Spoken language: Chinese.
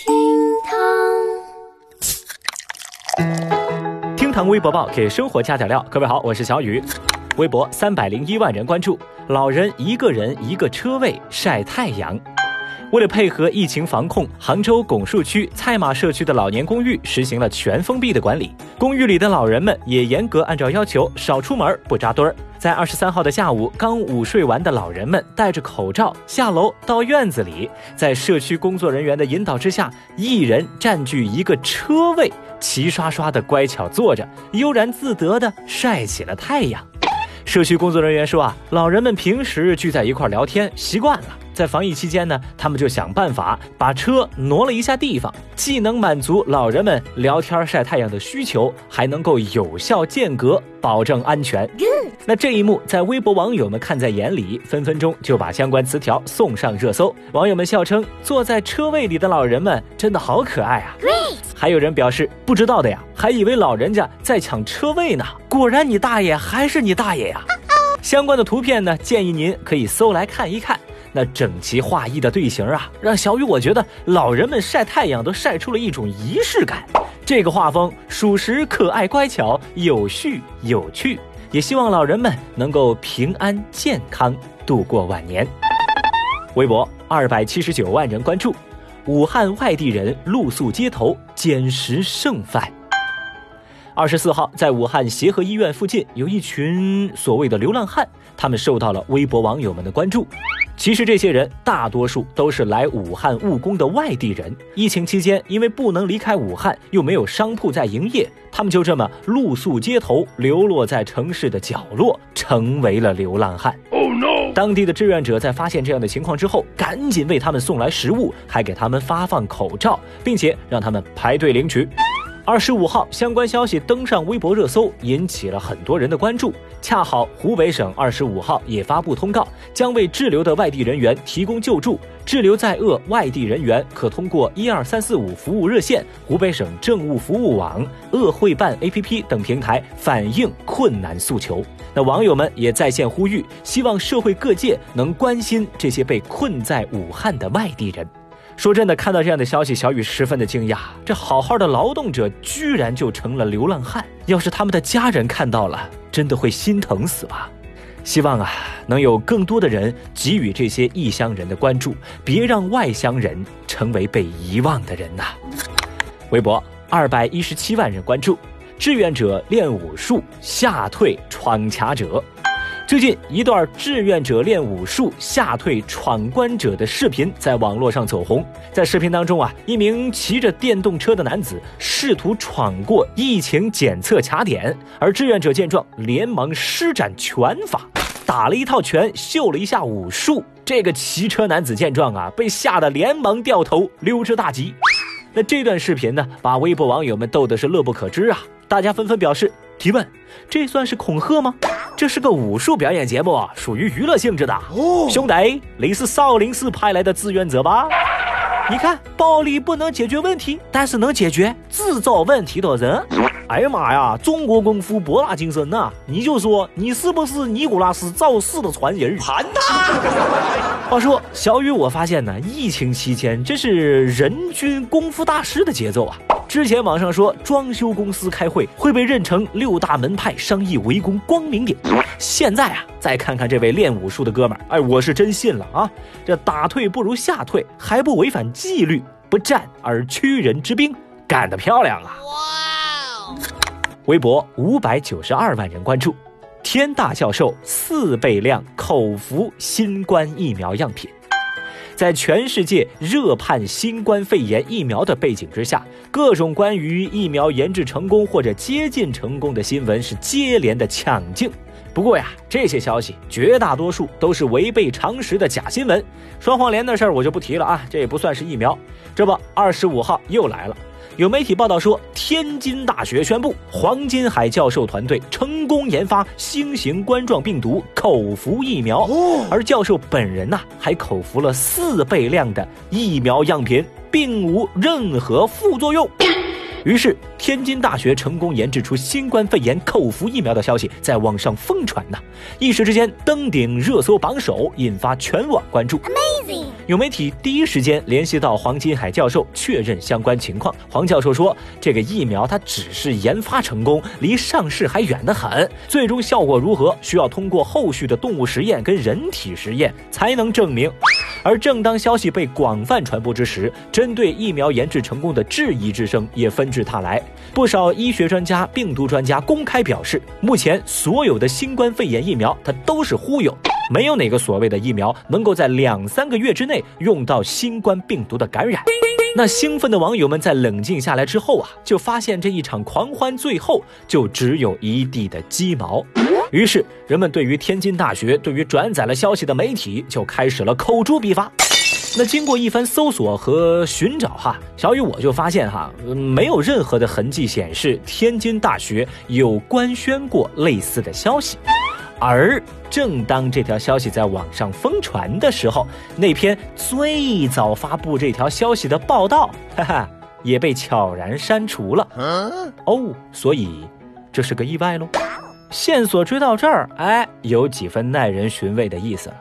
厅堂厅堂微博报给生活加点料。各位好，我是小雨。微博三百零一万人关注，老人一个人一个车位晒太阳。为了配合疫情防控，杭州拱墅区菜马社区的老年公寓实行了全封闭的管理，公寓里的老人们也严格按照要求少出门、不扎堆儿。在二十三号的下午，刚午睡完的老人们戴着口罩下楼到院子里，在社区工作人员的引导之下，一人占据一个车位，齐刷刷的乖巧坐着，悠然自得的晒起了太阳。社区工作人员说啊，老人们平时聚在一块聊天习惯了。在防疫期间呢，他们就想办法把车挪了一下地方，既能满足老人们聊天晒太阳的需求，还能够有效间隔，保证安全。那这一幕在微博网友们看在眼里，分分钟就把相关词条送上热搜。网友们笑称，坐在车位里的老人们真的好可爱啊！还有人表示，不知道的呀，还以为老人家在抢车位呢。果然，你大爷还是你大爷呀！相关的图片呢，建议您可以搜来看一看。那整齐划一的队形啊，让小雨我觉得老人们晒太阳都晒出了一种仪式感。这个画风属实可爱乖巧、有序有趣，也希望老人们能够平安健康度过晚年。微博二百七十九万人关注，武汉外地人露宿街头捡食剩饭。二十四号，在武汉协和医院附近，有一群所谓的流浪汉，他们受到了微博网友们的关注。其实这些人大多数都是来武汉务工的外地人。疫情期间，因为不能离开武汉，又没有商铺在营业，他们就这么露宿街头，流落在城市的角落，成为了流浪汉。当地的志愿者在发现这样的情况之后，赶紧为他们送来食物，还给他们发放口罩，并且让他们排队领取。二十五号，相关消息登上微博热搜，引起了很多人的关注。恰好湖北省二十五号也发布通告，将为滞留的外地人员提供救助。滞留在鄂外地人员可通过一二三四五服务热线、湖北省政务服务网、鄂会办 APP 等平台反映困难诉求。那网友们也在线呼吁，希望社会各界能关心这些被困在武汉的外地人。说真的，看到这样的消息，小雨十分的惊讶。这好好的劳动者，居然就成了流浪汉。要是他们的家人看到了，真的会心疼死吧？希望啊，能有更多的人给予这些异乡人的关注，别让外乡人成为被遗忘的人呐。微博二百一十七万人关注，志愿者练武术吓退闯卡者。最近一段志愿者练武术吓退闯关者的视频在网络上走红。在视频当中啊，一名骑着电动车的男子试图闯过疫情检测卡点，而志愿者见状连忙施展拳法，打了一套拳，秀了一下武术。这个骑车男子见状啊，被吓得连忙掉头溜之大吉。那这段视频呢，把微博网友们逗得是乐不可支啊！大家纷纷表示提问：这算是恐吓吗？这是个武术表演节目，属于娱乐性质的。兄弟，你是少林寺派来的志愿者吧？你看，暴力不能解决问题，但是能解决制造问题的人。哎呀妈呀，中国功夫博大精深呐！你就说你是不是尼古拉斯赵四的传人？盘他！话说，小雨，我发现呢，疫情期间这是人均功夫大师的节奏啊。之前网上说装修公司开会会被认成六大门派商议围攻光明顶，现在啊，再看看这位练武术的哥们儿，哎，我是真信了啊！这打退不如吓退，还不违反纪律，不战而屈人之兵，干得漂亮啊！哇哦！微博五百九十二万人关注，天大教授四倍量口服新冠疫苗样品。在全世界热盼新冠肺炎疫苗的背景之下，各种关于疫苗研制成功或者接近成功的新闻是接连的抢镜。不过呀，这些消息绝大多数都是违背常识的假新闻。双黄连的事儿我就不提了啊，这也不算是疫苗。这不，二十五号又来了。有媒体报道说，天津大学宣布，黄金海教授团队成功研发新型冠状病毒口服疫苗，而教授本人呐，还口服了四倍量的疫苗样品，并无任何副作用。于是，天津大学成功研制出新冠肺炎口服疫苗的消息在网上疯传呐，一时之间登顶热搜榜首，引发全网关注。Amazing。有媒体第一时间联系到黄金海教授确认相关情况。黄教授说，这个疫苗它只是研发成功，离上市还远得很。最终效果如何，需要通过后续的动物实验跟人体实验才能证明。而正当消息被广泛传播之时，针对疫苗研制成功的质疑之声也纷至沓来。不少医学专家、病毒专家公开表示，目前所有的新冠肺炎疫苗它都是忽悠，没有哪个所谓的疫苗能够在两三个月之内用到新冠病毒的感染。那兴奋的网友们在冷静下来之后啊，就发现这一场狂欢最后就只有一地的鸡毛。于是，人们对于天津大学、对于转载了消息的媒体就开始了口诛笔伐。那经过一番搜索和寻找，哈，小雨我就发现哈，没有任何的痕迹显示天津大学有官宣过类似的消息。而正当这条消息在网上疯传的时候，那篇最早发布这条消息的报道，哈哈，也被悄然删除了。哦，所以这是个意外喽。线索追到这儿，哎，有几分耐人寻味的意思了。